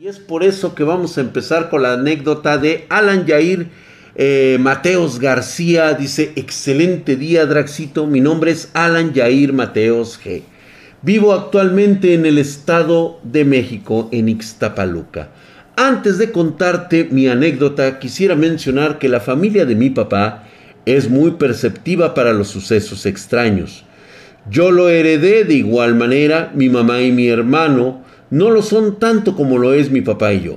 Y es por eso que vamos a empezar con la anécdota de Alan Yair eh, Mateos García. Dice, excelente día Draxito, mi nombre es Alan Yair Mateos G. Vivo actualmente en el Estado de México, en Ixtapaluca. Antes de contarte mi anécdota, quisiera mencionar que la familia de mi papá es muy perceptiva para los sucesos extraños. Yo lo heredé de igual manera, mi mamá y mi hermano, no lo son tanto como lo es mi papá y yo.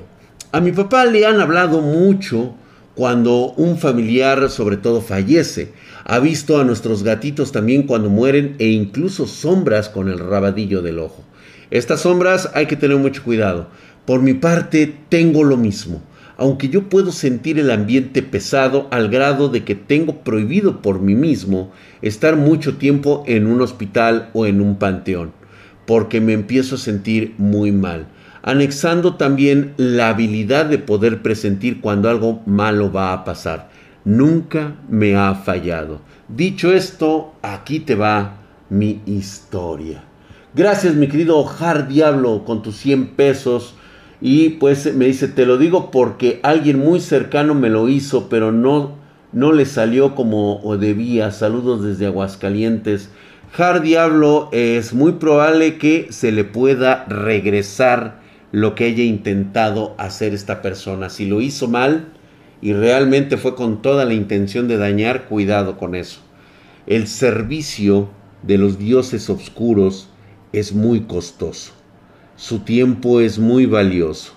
A mi papá le han hablado mucho cuando un familiar sobre todo fallece. Ha visto a nuestros gatitos también cuando mueren e incluso sombras con el rabadillo del ojo. Estas sombras hay que tener mucho cuidado. Por mi parte tengo lo mismo, aunque yo puedo sentir el ambiente pesado al grado de que tengo prohibido por mí mismo estar mucho tiempo en un hospital o en un panteón porque me empiezo a sentir muy mal. Anexando también la habilidad de poder presentir cuando algo malo va a pasar. Nunca me ha fallado. Dicho esto, aquí te va mi historia. Gracias, mi querido Har Diablo, con tus 100 pesos. Y pues me dice, te lo digo porque alguien muy cercano me lo hizo, pero no, no le salió como debía. Saludos desde Aguascalientes. Hard Diablo es muy probable que se le pueda regresar lo que haya intentado hacer esta persona. Si lo hizo mal y realmente fue con toda la intención de dañar, cuidado con eso. El servicio de los dioses oscuros es muy costoso. Su tiempo es muy valioso.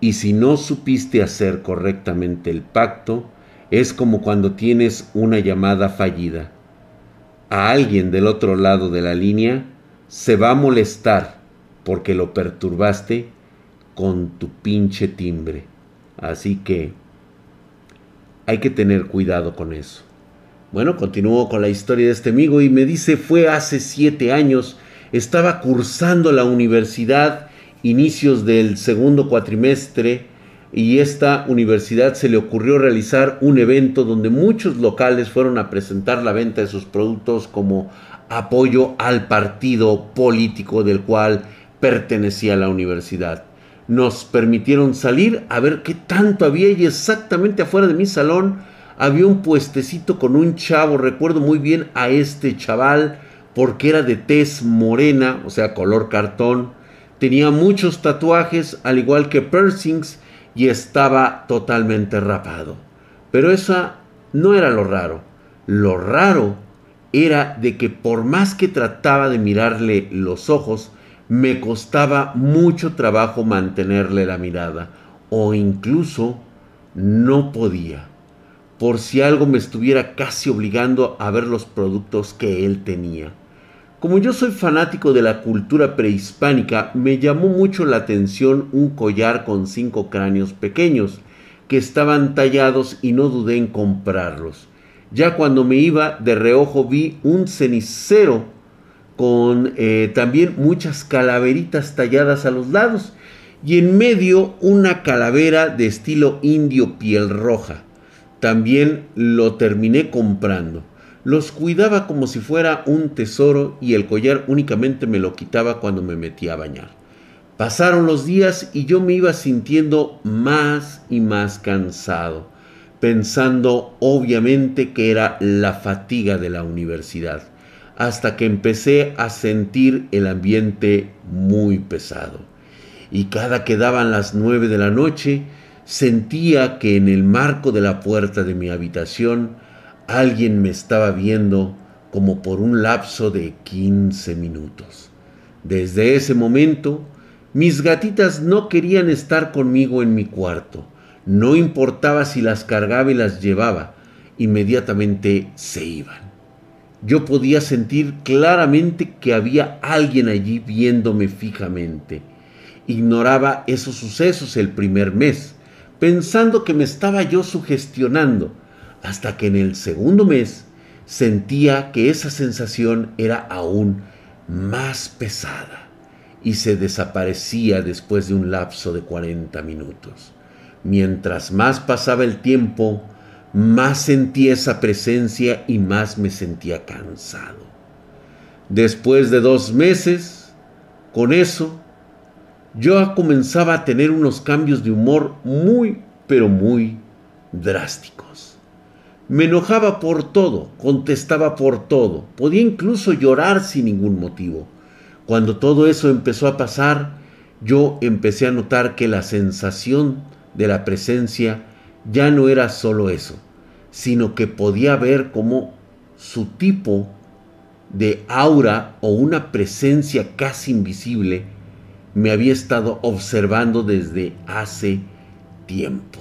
Y si no supiste hacer correctamente el pacto, es como cuando tienes una llamada fallida a alguien del otro lado de la línea, se va a molestar porque lo perturbaste con tu pinche timbre. Así que hay que tener cuidado con eso. Bueno, continúo con la historia de este amigo y me dice, fue hace siete años, estaba cursando la universidad, inicios del segundo cuatrimestre, y esta universidad se le ocurrió realizar un evento donde muchos locales fueron a presentar la venta de sus productos como apoyo al partido político del cual pertenecía la universidad. Nos permitieron salir a ver qué tanto había y exactamente afuera de mi salón había un puestecito con un chavo, recuerdo muy bien a este chaval porque era de tez morena, o sea, color cartón, tenía muchos tatuajes, al igual que piercings, y estaba totalmente rapado. Pero esa no era lo raro. Lo raro era de que por más que trataba de mirarle los ojos, me costaba mucho trabajo mantenerle la mirada o incluso no podía, por si algo me estuviera casi obligando a ver los productos que él tenía. Como yo soy fanático de la cultura prehispánica, me llamó mucho la atención un collar con cinco cráneos pequeños, que estaban tallados y no dudé en comprarlos. Ya cuando me iba de reojo vi un cenicero con eh, también muchas calaveritas talladas a los lados y en medio una calavera de estilo indio piel roja. También lo terminé comprando. Los cuidaba como si fuera un tesoro y el collar únicamente me lo quitaba cuando me metía a bañar. Pasaron los días y yo me iba sintiendo más y más cansado, pensando obviamente que era la fatiga de la universidad, hasta que empecé a sentir el ambiente muy pesado. Y cada que daban las nueve de la noche, sentía que en el marco de la puerta de mi habitación Alguien me estaba viendo como por un lapso de 15 minutos. Desde ese momento, mis gatitas no querían estar conmigo en mi cuarto. No importaba si las cargaba y las llevaba, inmediatamente se iban. Yo podía sentir claramente que había alguien allí viéndome fijamente. Ignoraba esos sucesos el primer mes, pensando que me estaba yo sugestionando hasta que en el segundo mes sentía que esa sensación era aún más pesada y se desaparecía después de un lapso de 40 minutos. Mientras más pasaba el tiempo, más sentía esa presencia y más me sentía cansado. Después de dos meses, con eso, yo comenzaba a tener unos cambios de humor muy, pero muy drásticos. Me enojaba por todo, contestaba por todo, podía incluso llorar sin ningún motivo. Cuando todo eso empezó a pasar, yo empecé a notar que la sensación de la presencia ya no era solo eso, sino que podía ver como su tipo de aura o una presencia casi invisible me había estado observando desde hace tiempo.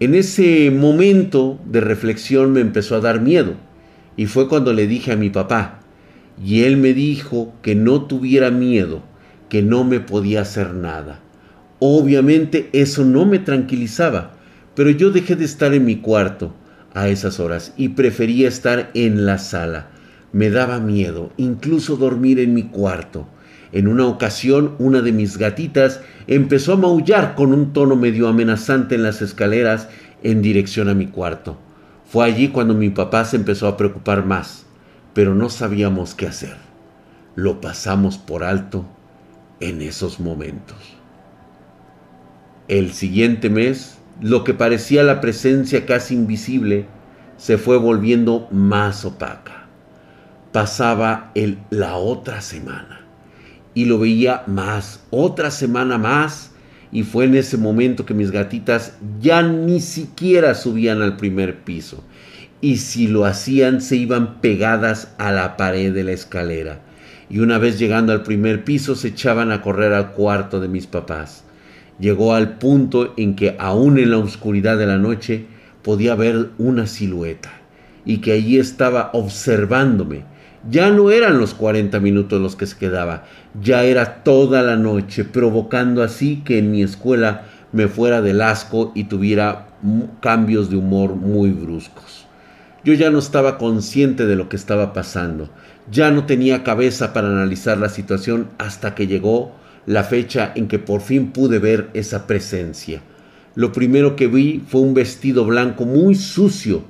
En ese momento de reflexión me empezó a dar miedo y fue cuando le dije a mi papá y él me dijo que no tuviera miedo, que no me podía hacer nada. Obviamente eso no me tranquilizaba, pero yo dejé de estar en mi cuarto a esas horas y prefería estar en la sala. Me daba miedo incluso dormir en mi cuarto. En una ocasión, una de mis gatitas empezó a maullar con un tono medio amenazante en las escaleras en dirección a mi cuarto. Fue allí cuando mi papá se empezó a preocupar más, pero no sabíamos qué hacer. Lo pasamos por alto en esos momentos. El siguiente mes, lo que parecía la presencia casi invisible se fue volviendo más opaca. Pasaba la otra semana y lo veía más, otra semana más, y fue en ese momento que mis gatitas ya ni siquiera subían al primer piso, y si lo hacían se iban pegadas a la pared de la escalera, y una vez llegando al primer piso se echaban a correr al cuarto de mis papás. Llegó al punto en que aún en la oscuridad de la noche podía ver una silueta, y que allí estaba observándome, ya no eran los 40 minutos los que se quedaba, ya era toda la noche, provocando así que en mi escuela me fuera del asco y tuviera cambios de humor muy bruscos. Yo ya no estaba consciente de lo que estaba pasando, ya no tenía cabeza para analizar la situación hasta que llegó la fecha en que por fin pude ver esa presencia. Lo primero que vi fue un vestido blanco muy sucio,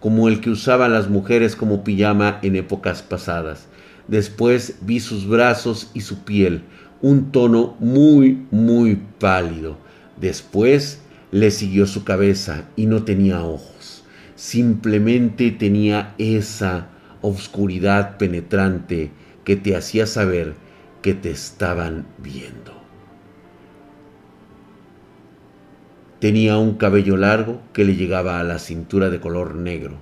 como el que usaban las mujeres como pijama en épocas pasadas. Después vi sus brazos y su piel, un tono muy, muy pálido. Después le siguió su cabeza y no tenía ojos. Simplemente tenía esa oscuridad penetrante que te hacía saber que te estaban viendo. Tenía un cabello largo que le llegaba a la cintura de color negro.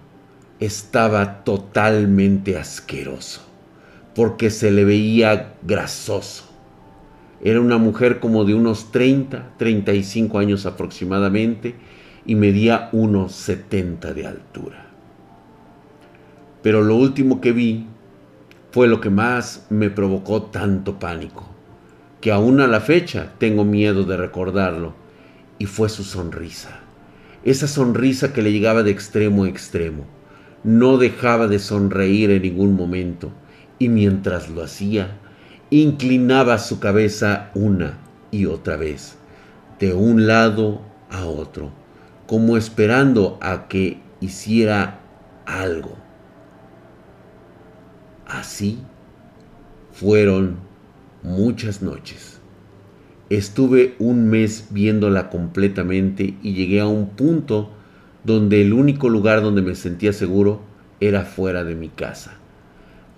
Estaba totalmente asqueroso, porque se le veía grasoso. Era una mujer como de unos 30, 35 años aproximadamente y medía unos 70 de altura. Pero lo último que vi fue lo que más me provocó tanto pánico, que aún a la fecha tengo miedo de recordarlo y fue su sonrisa. Esa sonrisa que le llegaba de extremo a extremo. No dejaba de sonreír en ningún momento y mientras lo hacía, inclinaba su cabeza una y otra vez, de un lado a otro, como esperando a que hiciera algo. Así fueron muchas noches. Estuve un mes viéndola completamente y llegué a un punto donde el único lugar donde me sentía seguro era fuera de mi casa.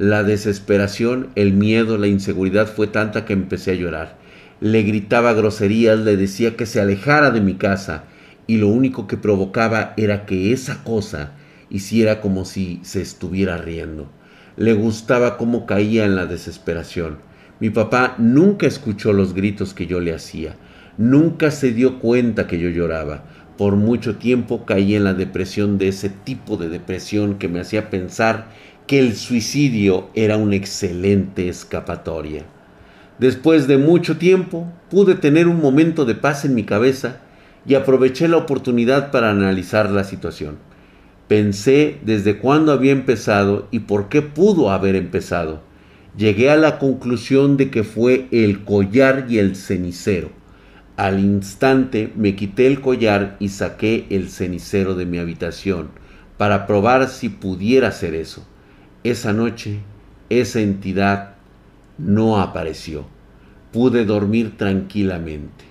La desesperación, el miedo, la inseguridad fue tanta que empecé a llorar. Le gritaba groserías, le decía que se alejara de mi casa y lo único que provocaba era que esa cosa hiciera como si se estuviera riendo. Le gustaba cómo caía en la desesperación mi papá nunca escuchó los gritos que yo le hacía, nunca se dio cuenta que yo lloraba. Por mucho tiempo caí en la depresión de ese tipo de depresión que me hacía pensar que el suicidio era una excelente escapatoria. Después de mucho tiempo pude tener un momento de paz en mi cabeza y aproveché la oportunidad para analizar la situación. Pensé desde cuándo había empezado y por qué pudo haber empezado llegué a la conclusión de que fue el collar y el cenicero. Al instante me quité el collar y saqué el cenicero de mi habitación para probar si pudiera hacer eso. Esa noche, esa entidad no apareció. pude dormir tranquilamente.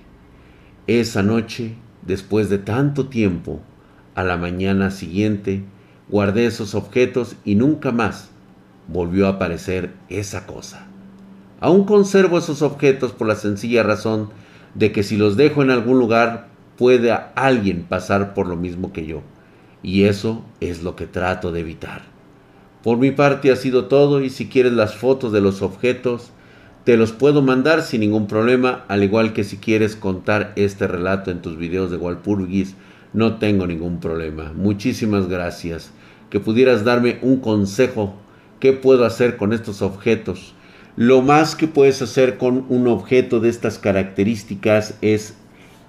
Esa noche, después de tanto tiempo, a la mañana siguiente, guardé esos objetos y nunca más volvió a aparecer esa cosa. Aún conservo esos objetos por la sencilla razón de que si los dejo en algún lugar puede alguien pasar por lo mismo que yo. Y eso es lo que trato de evitar. Por mi parte ha sido todo y si quieres las fotos de los objetos, te los puedo mandar sin ningún problema, al igual que si quieres contar este relato en tus videos de Walpurgis, no tengo ningún problema. Muchísimas gracias. Que pudieras darme un consejo, qué puedo hacer con estos objetos. Lo más que puedes hacer con un objeto de estas características es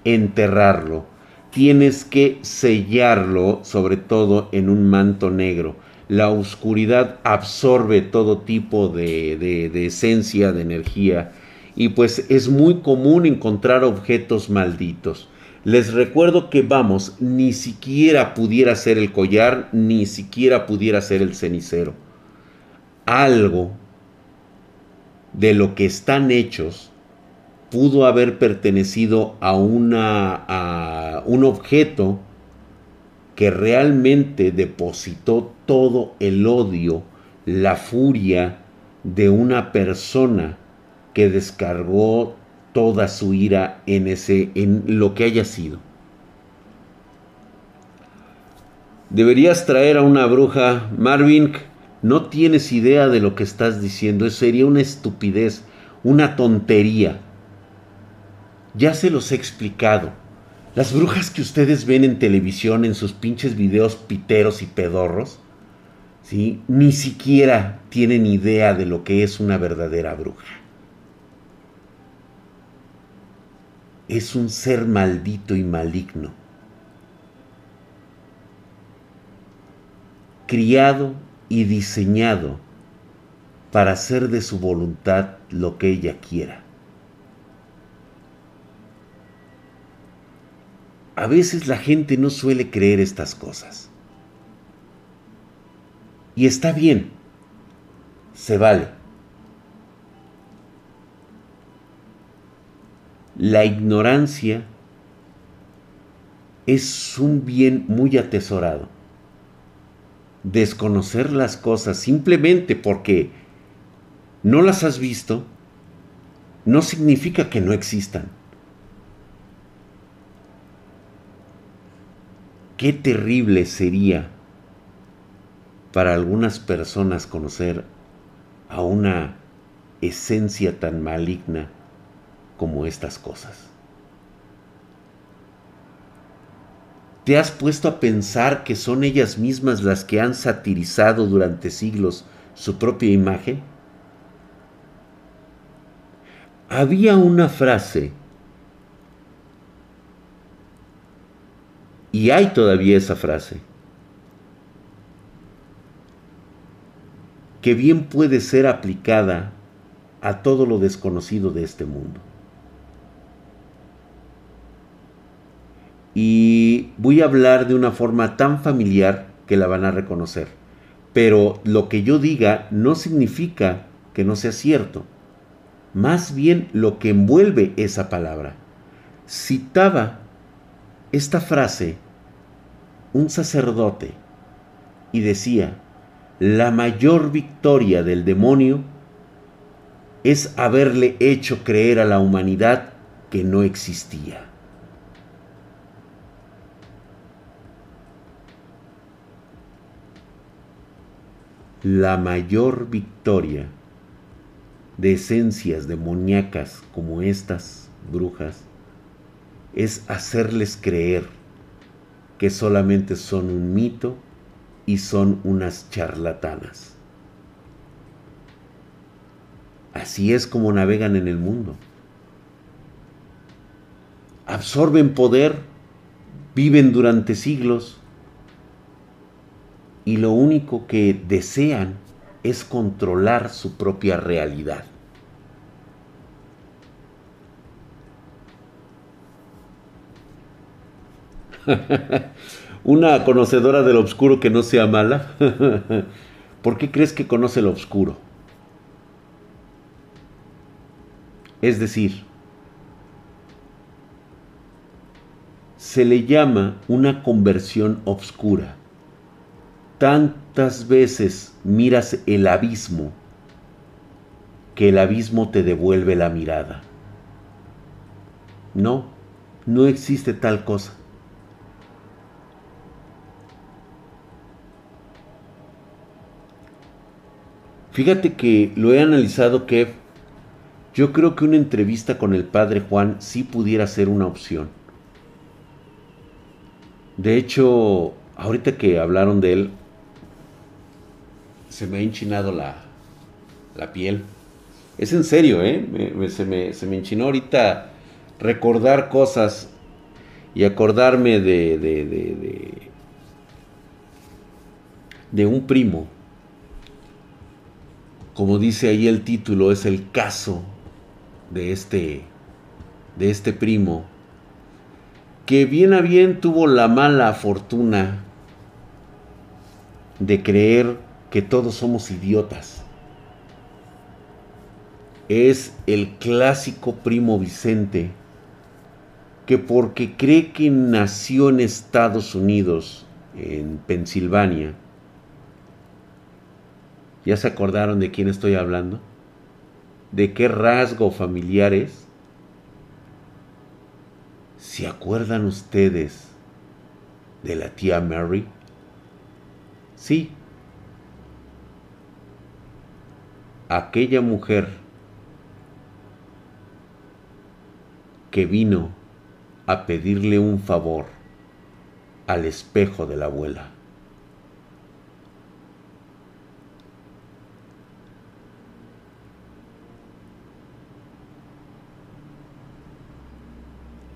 enterrarlo. Tienes que sellarlo, sobre todo en un manto negro la oscuridad absorbe todo tipo de, esencia, de energía, y pues es muy común encontrar objetos malditos. Les recuerdo que vamos, ni siquiera pudiera ser el collar, ni siquiera pudiera ser el cenicero. Algo de lo que están hechos pudo haber pertenecido a, una, a un objeto que realmente depositó todo el odio, la furia de una persona que descargó toda su ira en ese en lo que haya sido. Deberías traer a una bruja, Marvin, no tienes idea de lo que estás diciendo, eso sería una estupidez, una tontería. Ya se los he explicado. Las brujas que ustedes ven en televisión en sus pinches videos piteros y pedorros, ¿sí? ni siquiera tienen idea de lo que es una verdadera bruja. Es un ser maldito y maligno, criado y diseñado para hacer de su voluntad lo que ella quiera. A veces la gente no suele creer estas cosas. Y está bien, se vale. La ignorancia es un bien muy atesorado. Desconocer las cosas simplemente porque no las has visto no significa que no existan. Qué terrible sería para algunas personas conocer a una esencia tan maligna como estas cosas. ¿Te has puesto a pensar que son ellas mismas las que han satirizado durante siglos su propia imagen? Había una frase Y hay todavía esa frase. Que bien puede ser aplicada a todo lo desconocido de este mundo. Y voy a hablar de una forma tan familiar que la van a reconocer. Pero lo que yo diga no significa que no sea cierto. Más bien lo que envuelve esa palabra. Citaba esta frase un sacerdote y decía, la mayor victoria del demonio es haberle hecho creer a la humanidad que no existía. La mayor victoria de esencias demoníacas como estas brujas es hacerles creer que solamente son un mito y son unas charlatanas. Así es como navegan en el mundo. Absorben poder, viven durante siglos y lo único que desean es controlar su propia realidad. Una conocedora del oscuro que no sea mala. ¿Por qué crees que conoce el oscuro? Es decir, se le llama una conversión obscura. Tantas veces miras el abismo que el abismo te devuelve la mirada. No, no existe tal cosa. Fíjate que lo he analizado, Kev. Yo creo que una entrevista con el padre Juan sí pudiera ser una opción. De hecho, ahorita que hablaron de él, se me ha enchinado la, la piel. Es en serio, ¿eh? se, me, se, me, enchinó ahorita recordar cosas y acordarme de, de, de, de, de un primo. Como dice ahí el título, es el caso de este, de este primo que bien a bien tuvo la mala fortuna de creer que todos somos idiotas. Es el clásico primo Vicente que porque cree que nació en Estados Unidos, en Pensilvania, ¿ya se acordaron de quién estoy hablando? ¿De qué rasgo familiar es? ¿Se acuerdan ustedes de la tía Mary? Sí. Aquella mujer que vino a pedirle un favor al espejo de la abuela.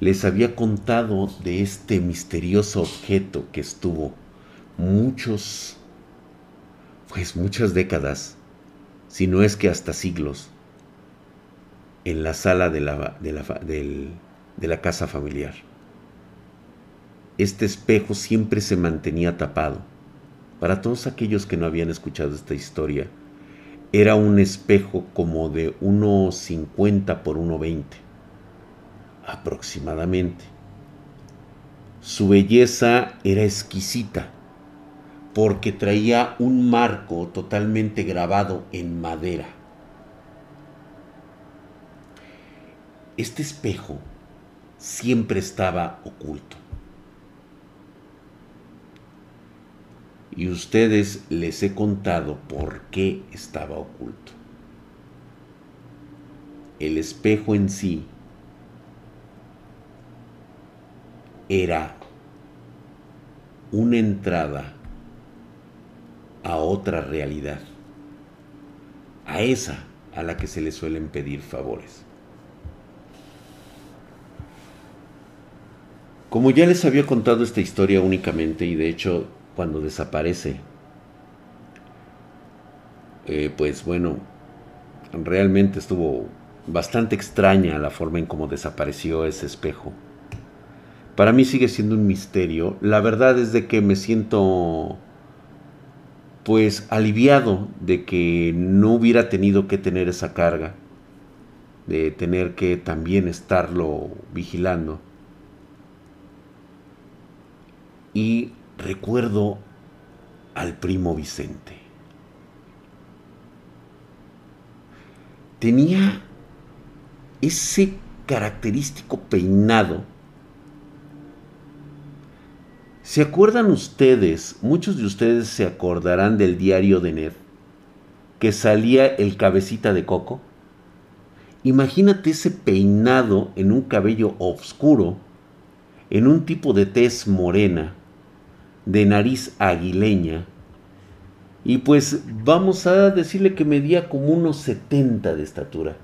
Les había contado de este misterioso objeto que estuvo muchos, pues muchas décadas, si no es que hasta siglos, en la sala de la, de la, de la casa familiar. Este espejo siempre se mantenía tapado. Para todos aquellos que no habían escuchado esta historia, era un espejo como de 1,50 por 1,20 aproximadamente. Su belleza era exquisita porque traía un marco totalmente grabado en madera. Este espejo siempre estaba oculto. Y ustedes les he contado por qué estaba oculto. El espejo en sí era una entrada a otra realidad, a esa a la que se le suelen pedir favores. Como ya les había contado esta historia únicamente y de hecho cuando desaparece, eh, pues bueno, realmente estuvo bastante extraña la forma en cómo desapareció ese espejo. Para mí sigue siendo un misterio. La verdad es de que me siento pues aliviado de que no hubiera tenido que tener esa carga, de tener que también estarlo vigilando. Y recuerdo al primo Vicente. Tenía ese característico peinado ¿Se acuerdan ustedes, muchos de ustedes se acordarán del diario de Ned, que salía el cabecita de coco? Imagínate ese peinado en un cabello oscuro, en un tipo de tez morena, de nariz aguileña, y pues vamos a decirle que medía como unos 70 de estatura.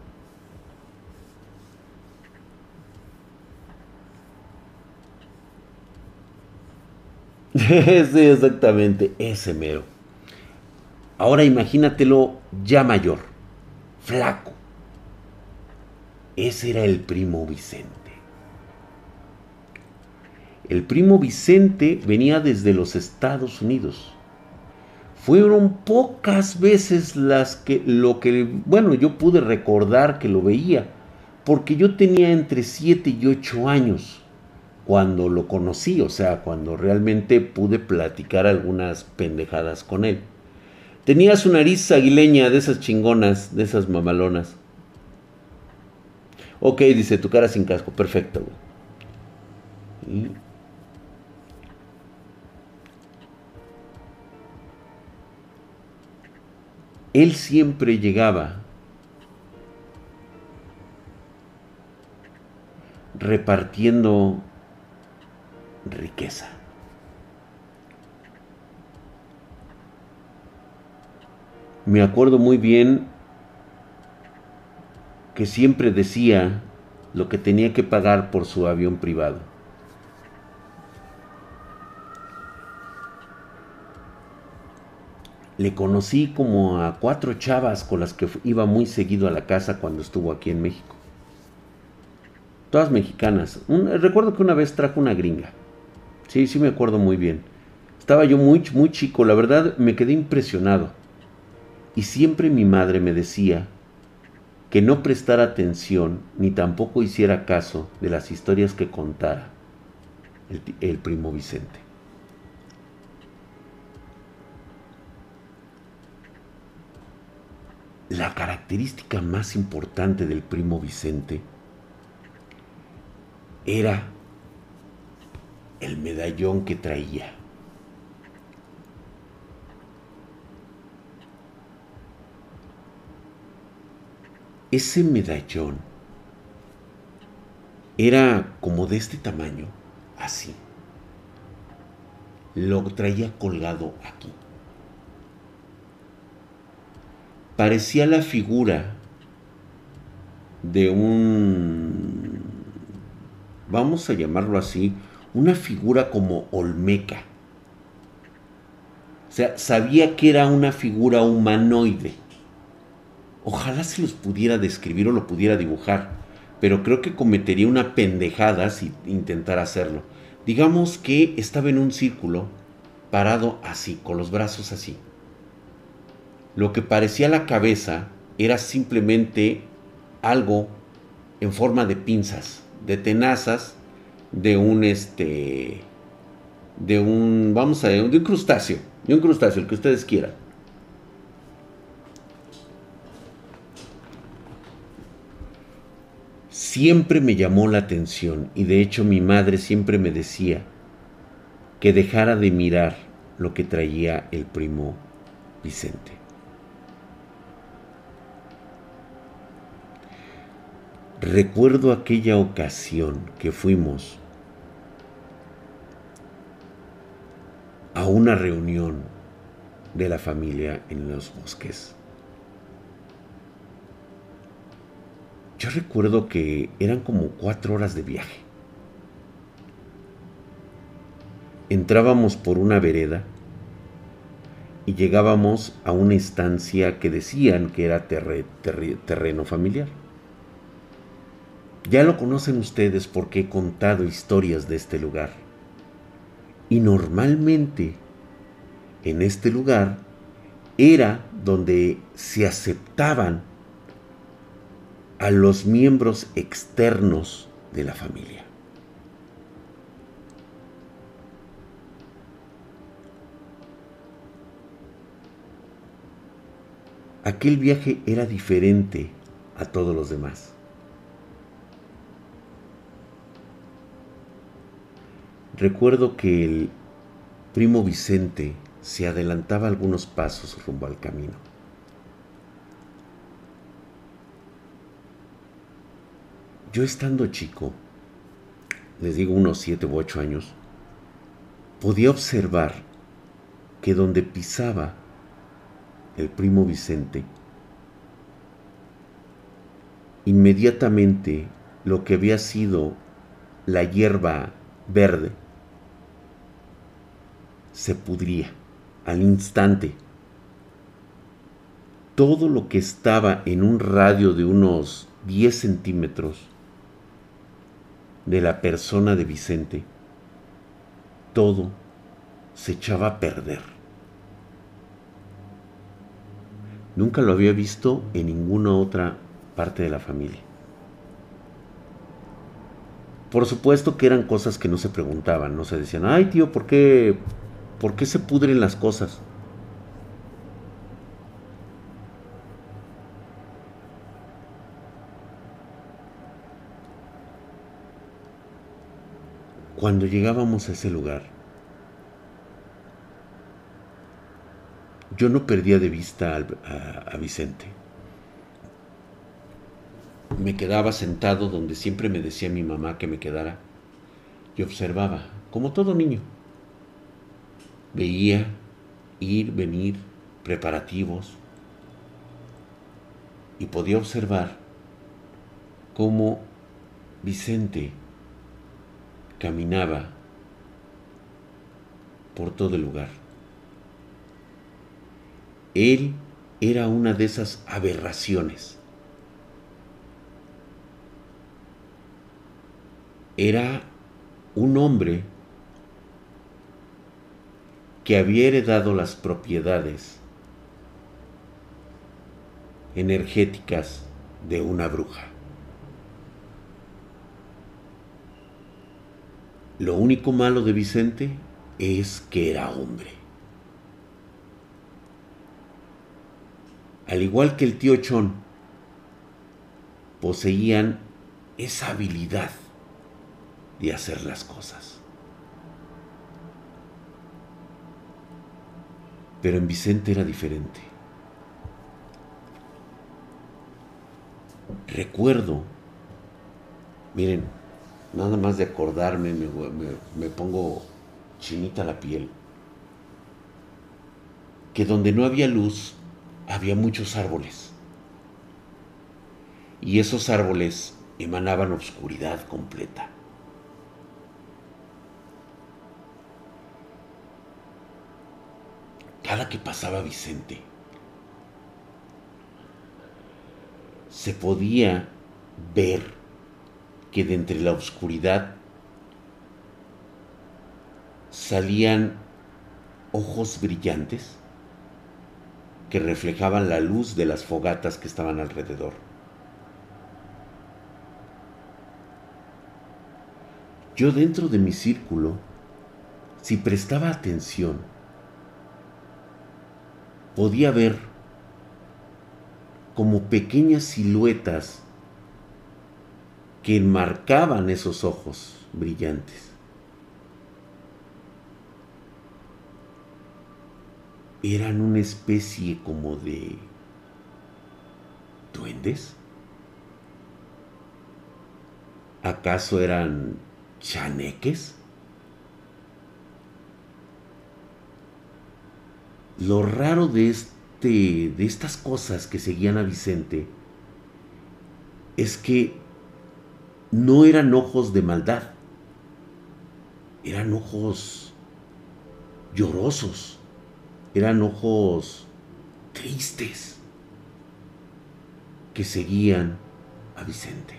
sí, exactamente, ese mero. Ahora imagínatelo ya mayor, flaco. Ese era el primo Vicente. El primo Vicente venía desde los Estados Unidos. Fueron pocas veces las que lo que, bueno, yo pude recordar que lo veía, porque yo tenía entre 7 y 8 años cuando lo conocí, o sea, cuando realmente pude platicar algunas pendejadas con él. Tenía su nariz aguileña de esas chingonas, de esas mamalonas. Ok, dice, tu cara sin casco, perfecto. Él siempre llegaba repartiendo riqueza. Me acuerdo muy bien que siempre decía lo que tenía que pagar por su avión privado. Le conocí como a cuatro chavas con las que iba muy seguido a la casa cuando estuvo aquí en México. Todas mexicanas. recuerdo que una vez trajo una gringa. Sí, sí me acuerdo muy bien. Estaba yo muy, muy chico, la verdad me quedé impresionado. Y siempre mi madre me decía que no prestara atención ni tampoco hiciera caso de las historias que contara el, el primo Vicente. La característica más importante del primo Vicente era el medallón que traía. Ese medallón era como de este tamaño, así. Lo traía colgado aquí. Parecía la figura de un, vamos a llamarlo así, una figura como olmeca. O sea, sabía que era una figura humanoide Ojalá se los pudiera describir o lo pudiera dibujar, pero creo que cometería una pendejada si intentara hacerlo. Digamos que estaba en un círculo, parado así, con los brazos así. Lo que parecía la cabeza era simplemente algo en forma de pinzas, de tenazas, de un este, de un, vamos a de un crustáceo, de un crustáceo, el que ustedes quieran. siempre me llamó la atención y de hecho mi madre siempre me decía que dejara de mirar lo que traía el primo Vicente. Recuerdo aquella ocasión que fuimos a una reunión de la familia en los bosques. Yo recuerdo que eran como cuatro horas de viaje. Entrábamos por una vereda y llegábamos a una estancia que decían que era terreno familiar. Ya lo conocen ustedes porque he contado historias de este lugar. Y normalmente en este lugar era donde se aceptaban a los miembros externos de la familia. Aquel viaje era diferente a todos los demás. Recuerdo que el primo Vicente se adelantaba algunos pasos rumbo al camino. Yo estando chico, les digo unos siete u ocho años, podía observar que donde pisaba el primo Vicente, inmediatamente lo que había sido la hierba verde se pudría al instante. Todo lo que estaba en un radio de unos 10 centímetros de la persona de Vicente, todo se echaba a perder. Nunca lo había visto en ninguna otra parte de la familia. por supuesto que eran cosas que no se preguntaban, no se decían, ay tío, ¿por qué, ¿por qué se pudren las cosas? Cuando llegábamos a ese lugar, yo no perdía de vista a, Vicente. Me quedaba sentado donde siempre me decía mi mamá que me quedara y observaba, como todo niño. Veía ir, venir, preparativos y podía observar cómo Vicente caminaba por todo el lugar. Él era una de esas aberraciones. Era un hombre que había heredado las propiedades energéticas de una bruja. Lo único malo de Vicente es que era hombre. Al igual que el tío Chon, poseían esa habilidad de hacer las cosas. Pero en Vicente era diferente. Recuerdo, miren, nada más de acordarme me, pongo chinita la piel, que donde no había luz había muchos árboles. Y esos árboles emanaban obscuridad completa. Cada que pasaba Vicente, se podía ver que de entre la oscuridad salían ojos brillantes que reflejaban la luz de las fogatas que estaban alrededor. Yo dentro de mi círculo, si prestaba atención, podía ver como pequeñas siluetas que enmarcaban esos ojos brillantes. Eran una especie como de duendes. ¿Acaso eran chaneques? Lo raro de este de estas cosas que seguían a Vicente es que no eran ojos de maldad, eran ojos llorosos, eran ojos tristes que seguían a Vicente.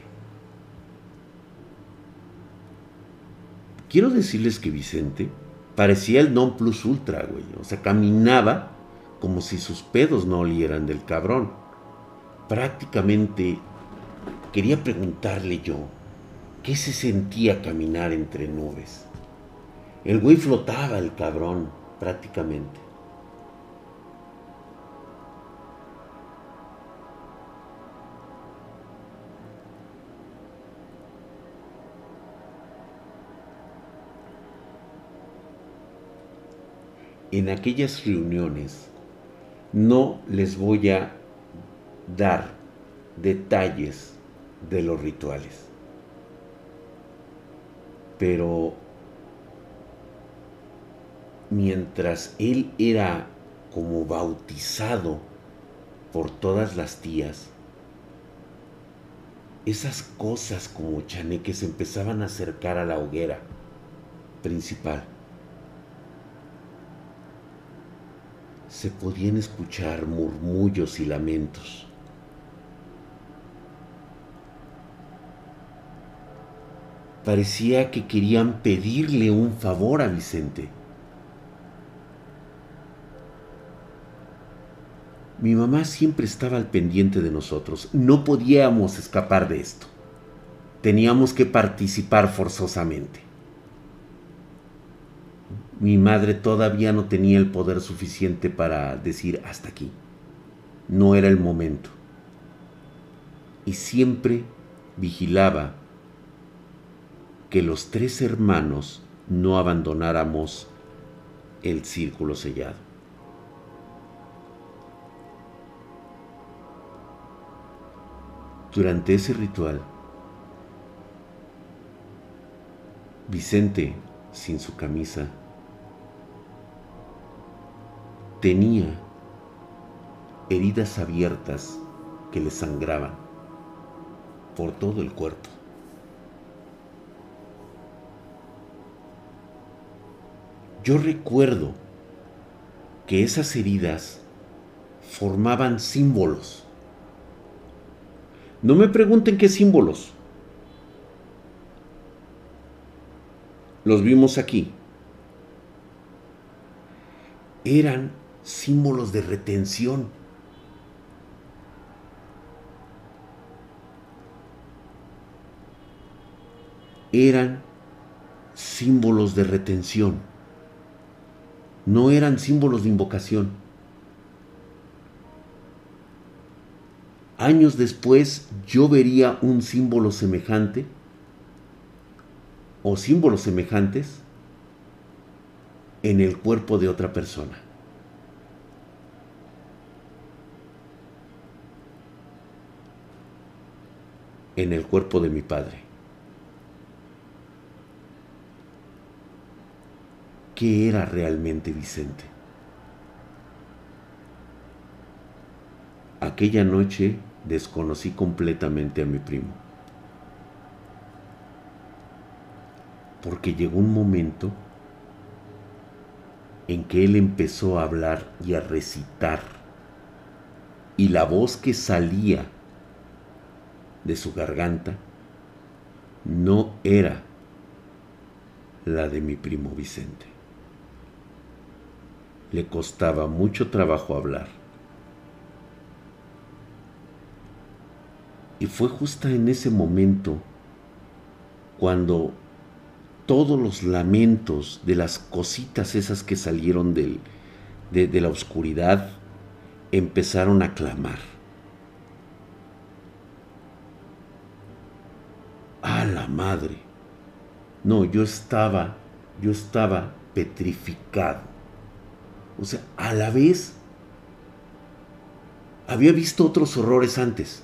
Quiero decirles que Vicente parecía el non plus ultra, güey. O sea, caminaba como si sus pedos no olieran del cabrón. Prácticamente quería preguntarle yo ¿Qué se sentía caminar entre nubes? El güey flotaba, el cabrón, prácticamente. En aquellas reuniones no les voy a dar detalles de los rituales pero mientras él era como bautizado por todas las tías, esas cosas como chaneques empezaban a acercar a la hoguera principal. Se podían escuchar murmullos y lamentos. parecía que querían pedirle un favor a Vicente. Mi mamá siempre estaba al pendiente de nosotros. No podíamos escapar de esto. teníamos que participar forzosamente. Mi madre todavía no tenía el poder suficiente para decir hasta aquí. No era el momento. Y siempre vigilaba que los tres hermanos no abandonáramos el círculo sellado. Durante ese ritual, Vicente, sin su camisa, tenía heridas abiertas que le sangraban por todo el cuerpo. Yo recuerdo que esas heridas formaban símbolos. No me pregunten qué símbolos. Los vimos aquí. Eran símbolos de retención. Eran símbolos de retención no eran símbolos de invocación. Años después yo vería un símbolo semejante o símbolos semejantes en el cuerpo de otra persona. En el cuerpo de mi padre. qué era realmente Vicente. Aquella noche desconocí completamente a mi primo. Porque llegó un momento en que él empezó a hablar y a recitar. Y la voz que salía de su garganta no era la de mi primo Vicente le costaba mucho trabajo hablar. Y fue justo en ese momento cuando todos los lamentos de las cositas esas que salieron de, de la oscuridad empezaron a clamar. A la madre. No, yo estaba, yo estaba petrificado. O sea, a la vez había visto otros horrores antes.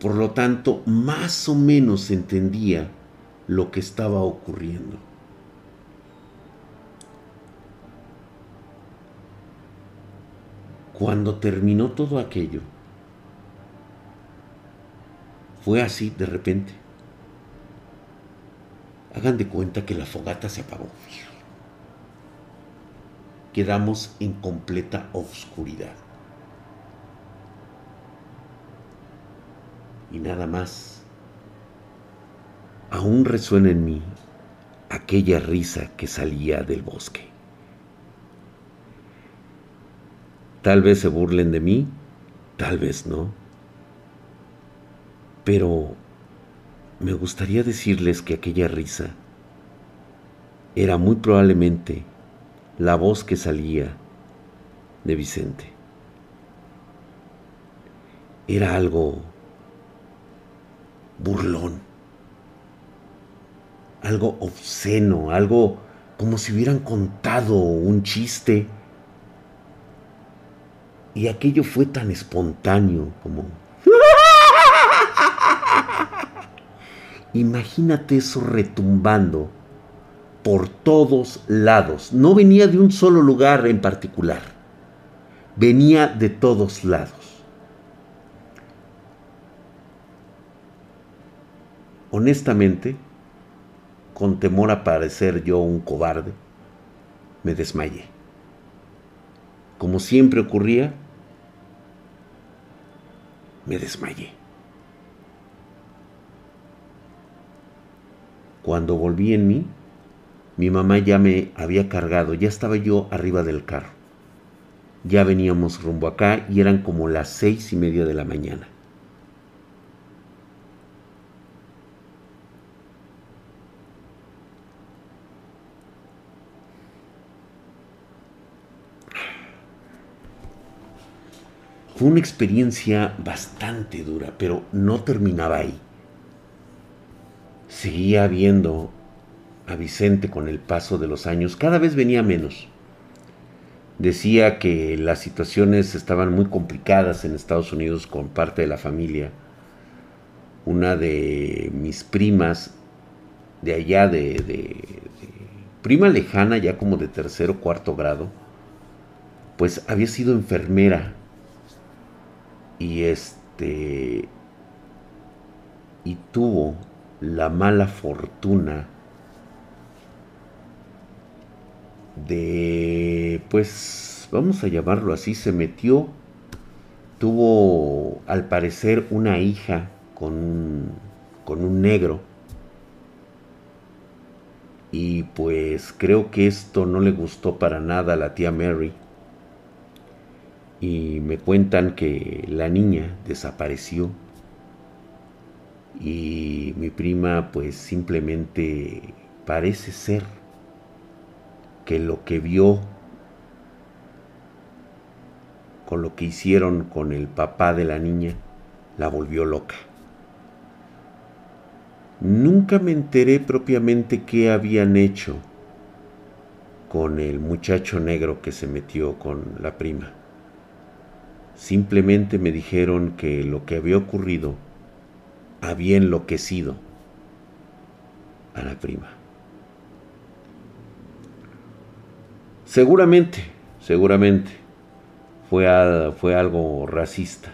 Por lo tanto, más o menos entendía lo que estaba ocurriendo. Cuando terminó todo aquello, fue así de repente. Hagan de cuenta que la fogata se apagó. Quedamos en completa oscuridad. Y nada más. Aún resuena en mí aquella risa que salía del bosque. Tal vez se burlen de mí, tal vez no. Pero me gustaría decirles que aquella risa era muy probablemente la voz que salía de Vicente. Era algo burlón, algo obsceno, algo como si hubieran contado un chiste. Y aquello fue tan espontáneo como Imagínate eso retumbando por todos lados. No venía de un solo lugar en particular. Venía de todos lados. Honestamente, con temor a parecer yo un cobarde, me desmayé. Como siempre ocurría, me desmayé. Cuando volví en mí, mi mamá ya me había cargado, ya estaba yo arriba del carro. Ya veníamos rumbo acá y eran como las seis y media de la mañana. Fue una experiencia bastante dura, pero no terminaba ahí. Seguía viendo a Vicente con el paso de los años, cada vez venía menos. Decía que las situaciones estaban muy complicadas en Estados Unidos con parte de la familia. Una de mis primas, de allá, de, prima lejana, ya como de tercero o cuarto grado, pues había sido enfermera. Y este. Y tuvo la mala fortuna de, pues, vamos a llamarlo así, se metió, tuvo al parecer una hija con, con un negro. Y pues creo que esto no le gustó para nada a la tía Mary. Y me cuentan que la niña desapareció. Y mi prima pues simplemente parece ser que lo que vio con lo que hicieron con el papá de la niña la volvió loca. Nunca me enteré propiamente qué habían hecho con el muchacho negro que se metió con la prima. Simplemente me dijeron que lo que había ocurrido había enloquecido a la prima. Seguramente, seguramente fue, fue algo racista.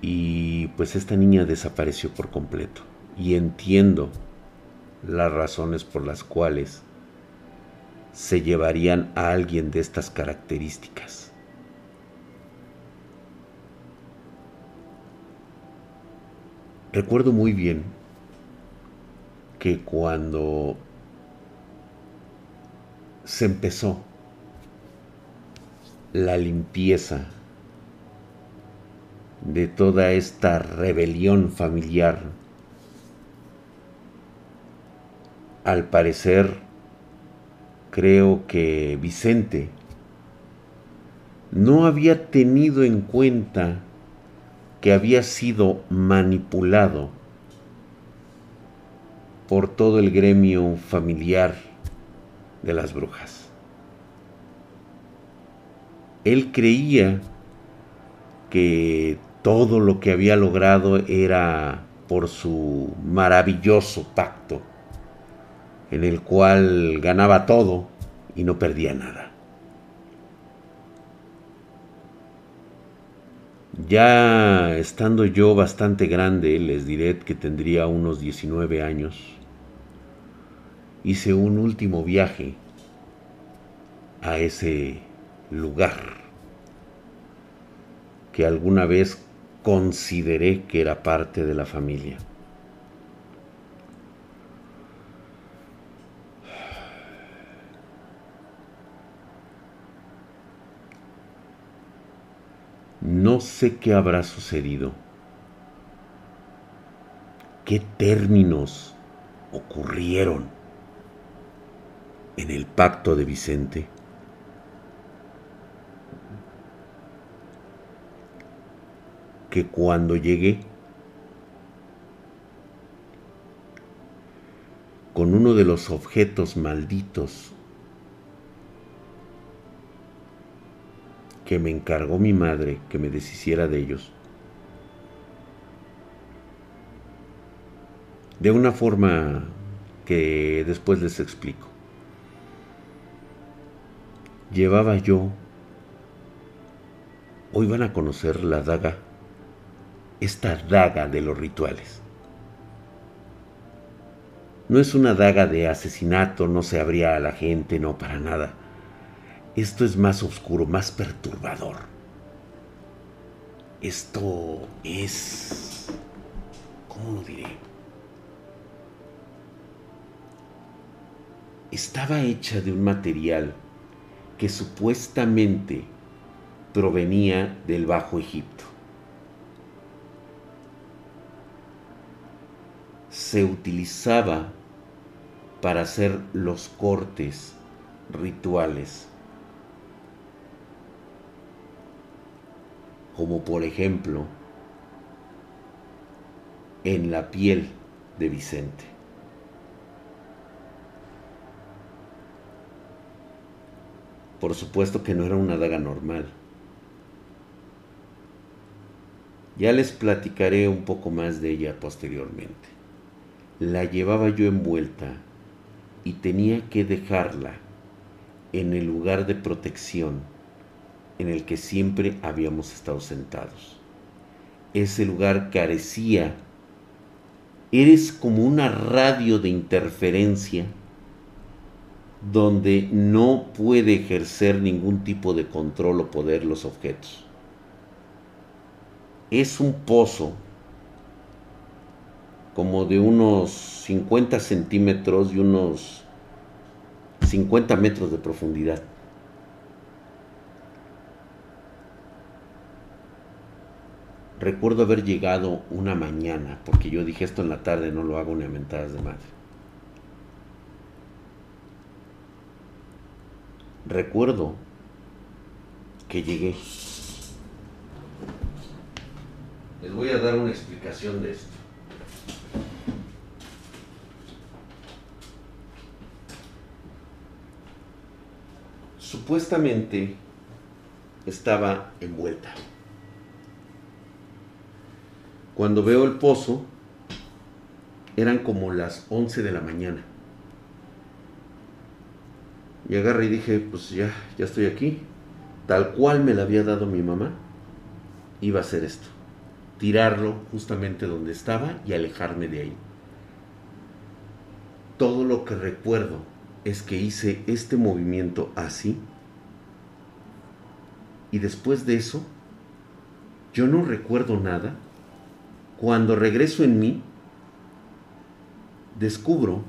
Y pues esta niña desapareció por completo. Y entiendo las razones por las cuales se llevarían a alguien de estas características. Recuerdo muy bien que cuando se empezó la limpieza de toda esta rebelión familiar. Al parecer, creo que Vicente no había tenido en cuenta que había sido manipulado por todo el gremio familiar de las brujas. Él creía que todo lo que había logrado era por su maravilloso pacto, en el cual ganaba todo y no perdía nada. Ya estando yo bastante grande, les diré que tendría unos 19 años, hice un último viaje a ese lugar que alguna vez consideré que era parte de la familia. No sé qué habrá sucedido, qué términos ocurrieron en el pacto de Vicente. Que cuando llegué con uno de los objetos malditos que me encargó mi madre que me deshiciera de ellos, de una forma que después les explico llevaba yo. Hoy van a conocer la daga, esta daga de los rituales. No es una daga de asesinato, no se abría a la gente, no para nada. Esto es más oscuro, más perturbador. Esto es... ¿Cómo lo diré? Estaba hecha de un material que supuestamente provenía del Bajo Egipto. Se utilizaba para hacer los cortes rituales. Como por ejemplo en la piel de Vicente. Por supuesto que no era una daga normal. Ya les platicaré un poco más de ella posteriormente. La llevaba yo envuelta y tenía que dejarla en el lugar de protección en el que siempre habíamos estado sentados. Ese lugar carecía, eres como una radio de interferencia donde no puede ejercer ningún tipo de control o poder los objetos. Es un pozo como de unos 50 centímetros y unos 50 metros de profundidad. Recuerdo haber llegado una mañana, porque yo dije esto en la tarde, no lo hago ni a mentadas de madre. Recuerdo que llegué. Les voy a dar una explicación de esto. Supuestamente estaba envuelta. Cuando veo el pozo, eran como las 11 de la mañana. Y agarré y dije, pues ya, ya estoy aquí. Tal cual me la había dado mi mamá, iba a hacer esto. Tirarlo justamente donde estaba y alejarme de ahí. Todo lo que recuerdo es que hice este movimiento así. Y después de eso, yo no recuerdo nada. Cuando regreso en mí, descubro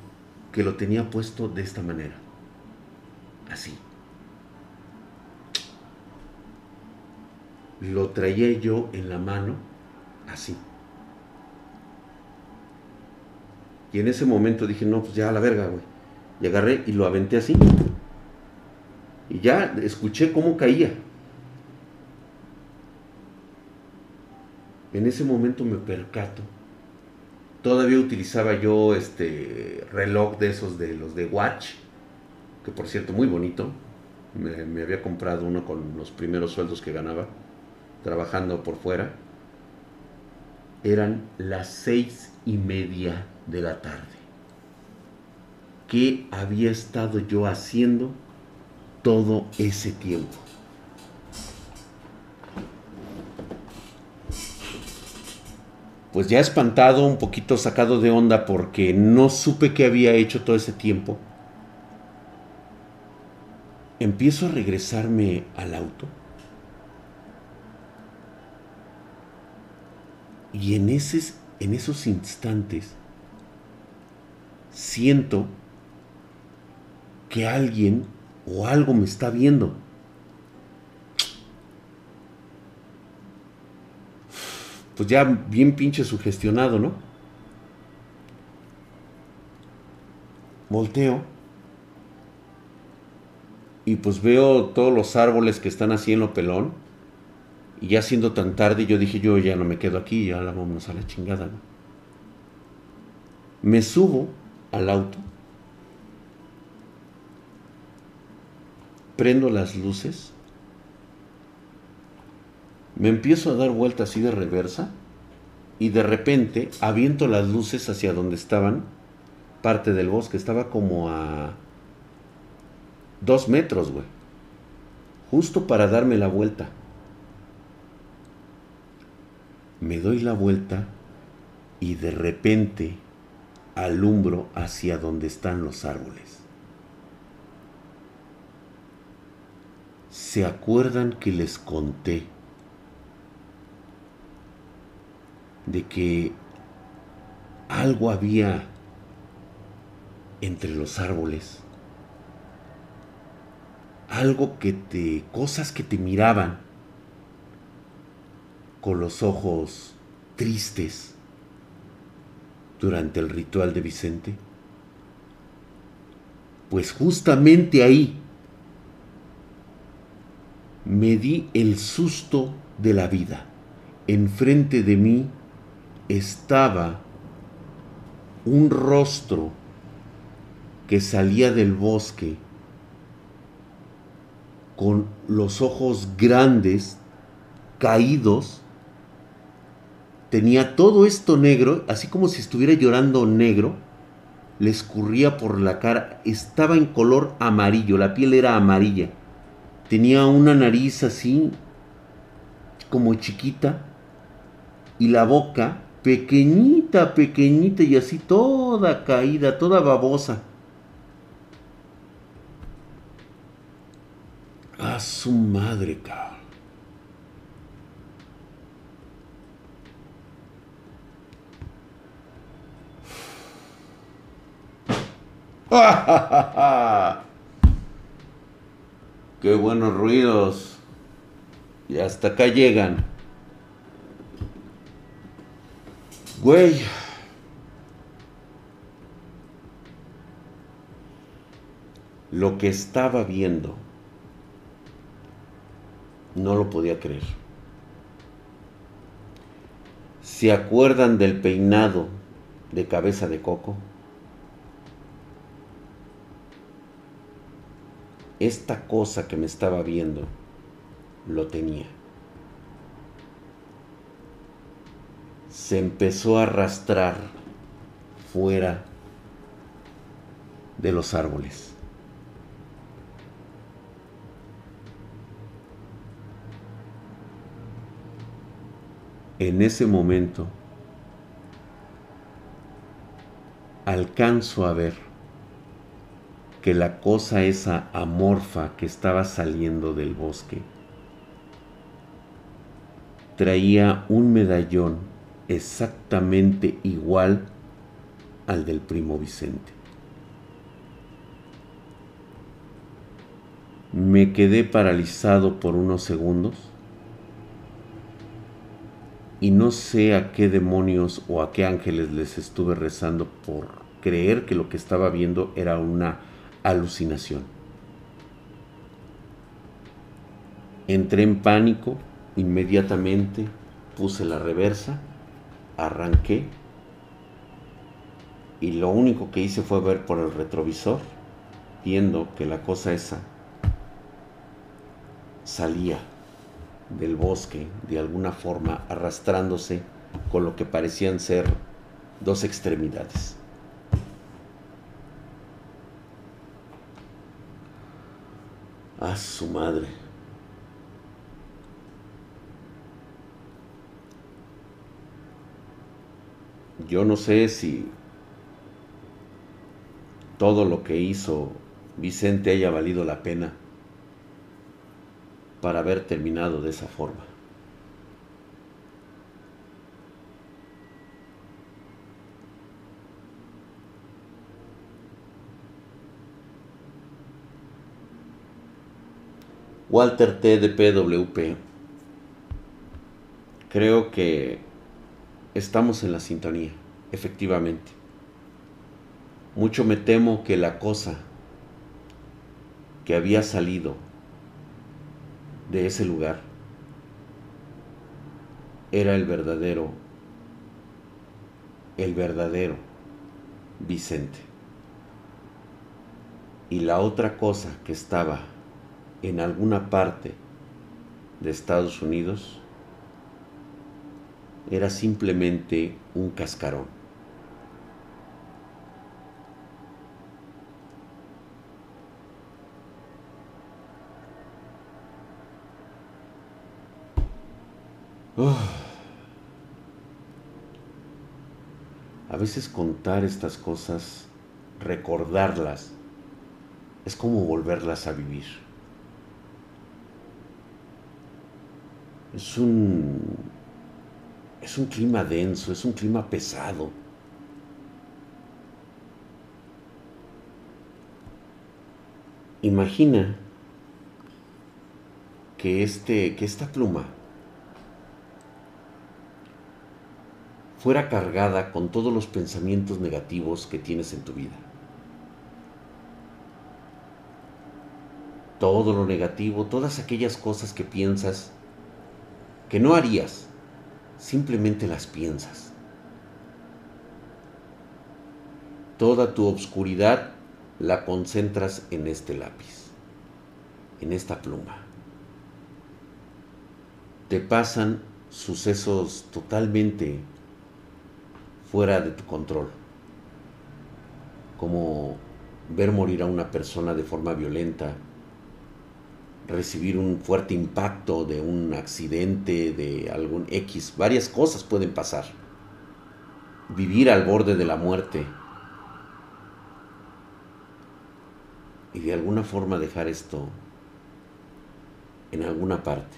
que lo tenía puesto de esta manera así. Lo traía yo en la mano, así. Y en ese momento dije, no, pues ya a la verga, güey. Y agarré y lo aventé así. Y ya escuché cómo caía. En ese momento me percato. Todavía utilizaba yo este reloj de esos de los de Watch que por cierto muy bonito. Me, había comprado uno con los primeros sueldos que ganaba, trabajando por fuera. Eran las seis y media de la tarde. ¿Qué había estado yo haciendo todo ese tiempo? Pues ya espantado, un poquito sacado de onda porque no supe qué había hecho todo ese tiempo empiezo a regresarme al auto. Y en, en esos instantes siento que alguien o algo me está viendo. Pues ya bien pinche sugestionado, ¿no? Volteo y pues veo todos los árboles que están así en lo pelón. Y ya siendo tan tarde, yo dije, yo ya no me quedo aquí, ya la vamos a la chingada. Me subo al auto, prendo las luces, me empiezo a dar vuelta así de reversa y de repente aviento las luces hacia donde estaban parte del bosque. Estaba como a Dos metros, güey. Justo para darme la vuelta. Me doy la vuelta y de repente alumbro hacia donde están los árboles. ¿Se acuerdan que les conté de que algo había entre los árboles? algo que te, cosas que te miraban con los ojos tristes durante el ritual de Vicente? Pues justamente ahí me di el susto de la vida. Enfrente de mí estaba un rostro que salía del bosque con los ojos grandes, caídos, tenía todo esto negro, así como si estuviera llorando negro, le escurría por la cara, estaba en color amarillo, la piel era amarilla, tenía una nariz así como chiquita. Y la boca pequeñita, pequeñita y así toda caída, toda babosa. A su madre, cabrón. ¡Qué buenos ruidos! Y hasta acá llegan. Güey. Lo que estaba viendo no lo podía creer. ¿Se acuerdan del peinado de cabeza de coco? Esta cosa que me estaba viendo lo tenía. Se empezó a arrastrar fuera de los árboles. en ese momento alcanzo a ver que la cosa esa amorfa que estaba saliendo del bosque traía un medallón exactamente igual al del primo Vicente. Me quedé paralizado por unos segundos y no sé a qué demonios o a qué ángeles les estuve rezando por creer que lo que estaba viendo era una alucinación. Entré en pánico, inmediatamente puse la reversa, arranqué y lo único que hice fue ver por el retrovisor, viendo que la cosa esa salía del bosque, de alguna forma arrastrándose con lo que parecían ser dos extremidades. A su madre. Yo no sé si todo lo que hizo Vicente haya valido la pena para haber terminado de esa forma. Walter T. de PWP. Creo que estamos en la sintonía, efectivamente. Mucho me temo que la cosa que había salido de ese lugar era el verdadero, el verdadero Vicente. Y la otra cosa que estaba en alguna parte de Estados Unidos era simplemente un cascarón. A veces contar estas cosas, recordarlas, es como volverlas a vivir. Es un es un clima denso, es un clima pesado. Imagina que este que esta pluma fuera cargada con todos los pensamientos negativos que tienes en tu vida. todo lo negativo, todas aquellas cosas que piensas que no harías, simplemente las piensas. Toda tu obscuridad la concentras en este lápiz, en esta pluma. Te pasan sucesos totalmente fuera de tu control, como ver morir a una persona de forma violenta, recibir un fuerte impacto de un accidente, de algún X, varias cosas pueden pasar. Vivir al borde de la muerte y de alguna forma dejar esto en alguna parte.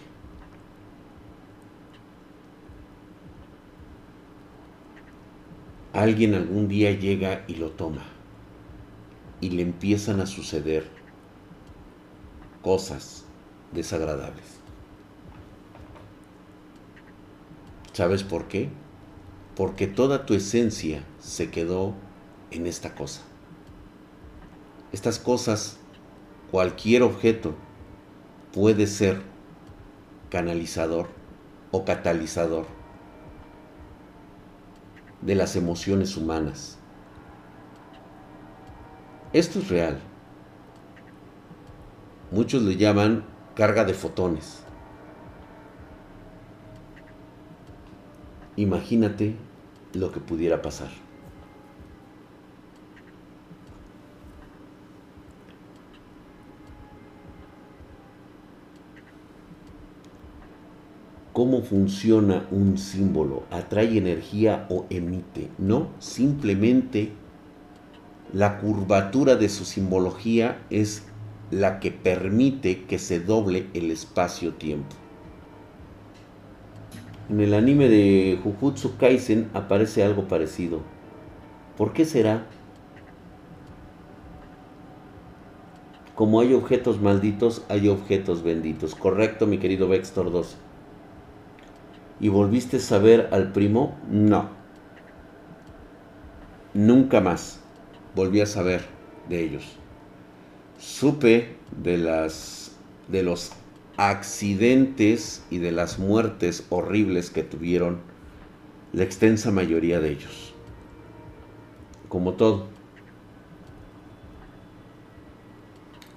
Alguien algún día llega y lo toma y le empiezan a suceder cosas desagradables. ¿Sabes por qué? Porque toda tu esencia se quedó en esta cosa. Estas cosas, cualquier objeto, puede ser canalizador o catalizador de las emociones humanas. Esto es real. Muchos le llaman carga de fotones. Imagínate lo que pudiera pasar. ¿Cómo funciona un símbolo? ¿Atrae energía o emite? No, simplemente la curvatura de su simbología es la que permite que se doble el espacio-tiempo. En el anime de Jujutsu Kaisen aparece algo parecido. ¿Por qué será? Como hay objetos malditos, hay objetos benditos. Correcto, mi querido Vextor 2. ¿Y volviste a saber al primo? No. Nunca más volví a saber de ellos supe de las de los accidentes y de las muertes horribles que tuvieron la extensa mayoría de ellos. Como todo,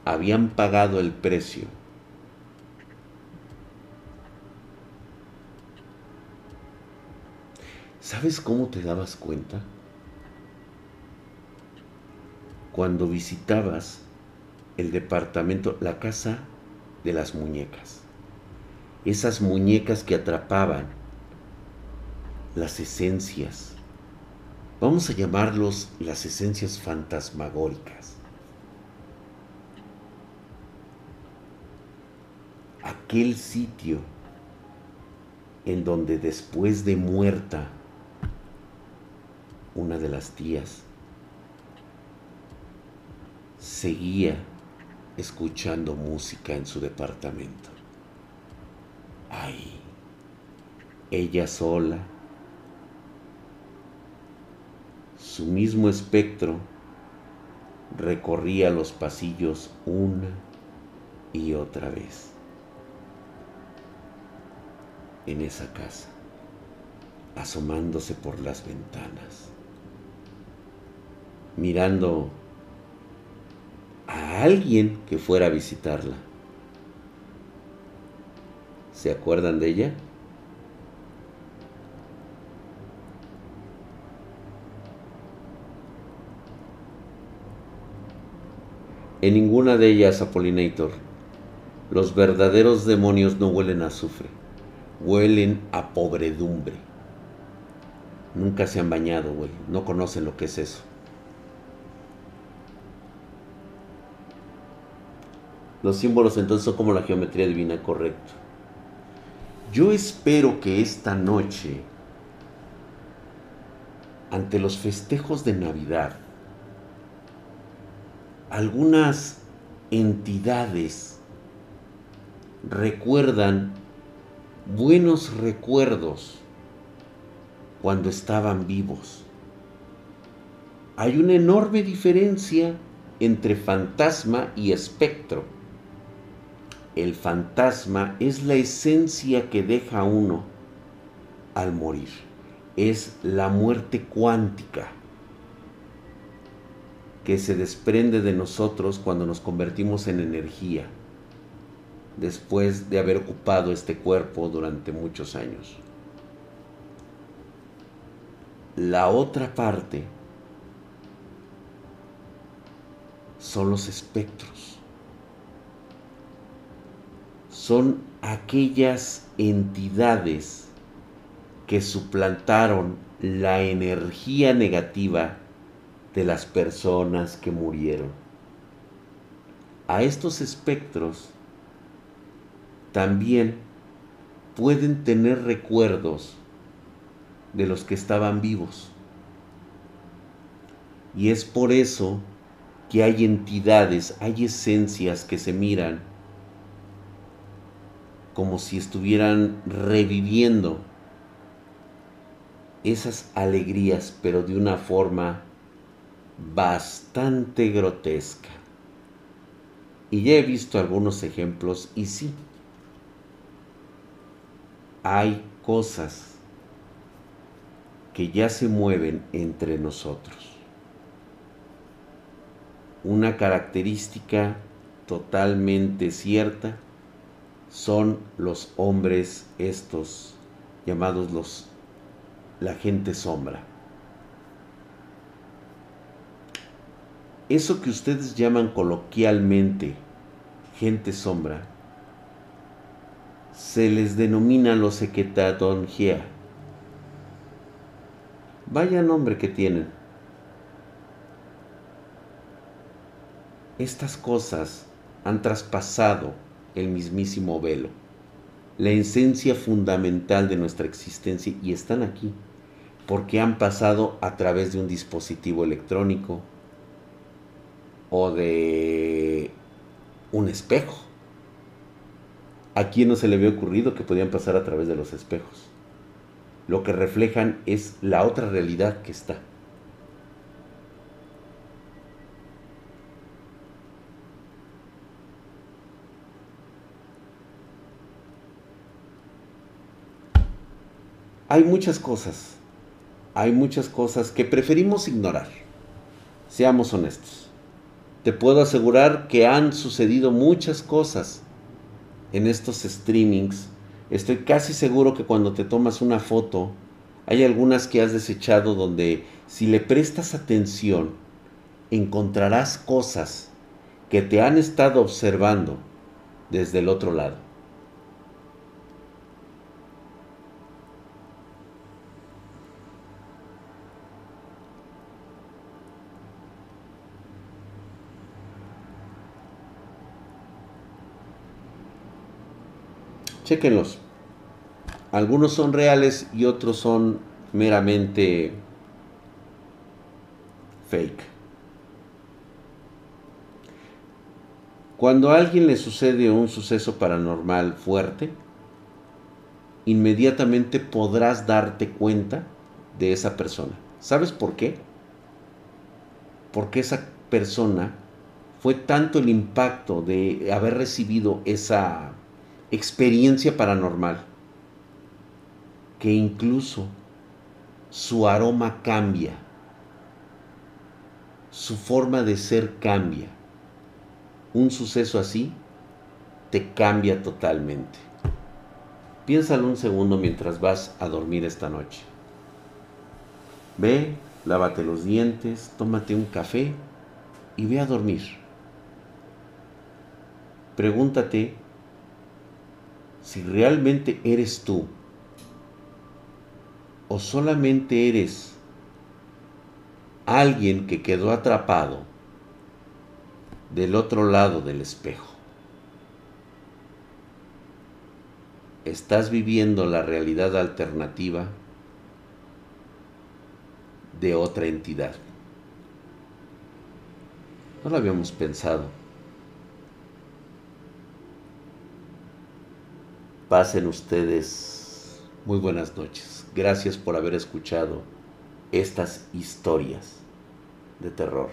habían pagado el precio. ¿Sabes cómo te dabas cuenta? Cuando visitabas el departamento, la casa de las muñecas. Esas muñecas que atrapaban las esencias. Vamos a llamarlos las esencias fantasmagóricas. Aquel sitio en donde después de muerta una de las tías seguía escuchando música en su departamento. Ay, ella sola, su mismo espectro recorría los pasillos una y otra vez. En esa casa, asomándose por las ventanas, mirando a alguien que fuera a visitarla. ¿Se acuerdan de ella? En ninguna de ellas, Apolinator, los verdaderos demonios no huelen a azufre, huelen a pobredumbre. Nunca se han bañado, güey, no conocen lo que es eso. Los símbolos entonces son como la geometría divina, correcto. Yo espero que esta noche, ante los festejos de Navidad, algunas entidades recuerdan buenos recuerdos cuando estaban vivos. Hay una enorme diferencia entre fantasma y espectro el fantasma es la esencia que deja uno al morir. Es la muerte cuántica que se desprende de nosotros cuando nos convertimos en energía, después de haber ocupado este cuerpo durante muchos años. La otra parte son los espectros. Son aquellas entidades que suplantaron la energía negativa de las personas que murieron. A estos espectros también pueden tener recuerdos de los que estaban vivos. Y es por eso que hay entidades, hay esencias que se miran como si estuvieran reviviendo esas alegrías, pero de una forma bastante grotesca. Y ya he visto algunos ejemplos y sí, hay cosas que ya se mueven entre nosotros. Una característica totalmente cierta son los hombres estos llamados los la gente sombra. Eso que ustedes llaman coloquialmente gente sombra, se les denomina los Equetadongia. Vaya nombre que tienen. Estas cosas han traspasado el mismísimo velo, la esencia fundamental de nuestra existencia y están aquí porque han pasado a través de un dispositivo electrónico, o de un espejo. ¿A quién no se le había ocurrido que podían pasar a través de los espejos? Lo que reflejan es la otra realidad que está. Hay muchas cosas, hay muchas cosas que preferimos ignorar. Seamos honestos te puedo asegurar que han sucedido muchas cosas en estos streamings. Estoy casi seguro que cuando te tomas una foto, hay algunas que has desechado donde si le prestas atención, encontrarás cosas que te han estado observando desde el otro lado. Chequenlos. Algunos son reales y otros son meramente fake. Cuando a alguien le sucede un suceso paranormal fuerte, inmediatamente podrás darte cuenta de esa persona. ¿Sabes por qué? Porque esa persona fue tanto el impacto de haber recibido esa experiencia paranormal, que incluso su aroma cambia, su forma de ser cambia. Un suceso así te cambia totalmente. Piénsalo un segundo mientras vas a dormir esta noche. Ve, lávate los dientes, tómate un café y ve a dormir. Pregúntate si realmente eres tú o solamente eres alguien que quedó atrapado del otro lado del espejo. Estás viviendo la realidad alternativa de otra entidad. No lo habíamos pensado. Pasen ustedes muy buenas noches. Gracias por haber escuchado estas historias de terror.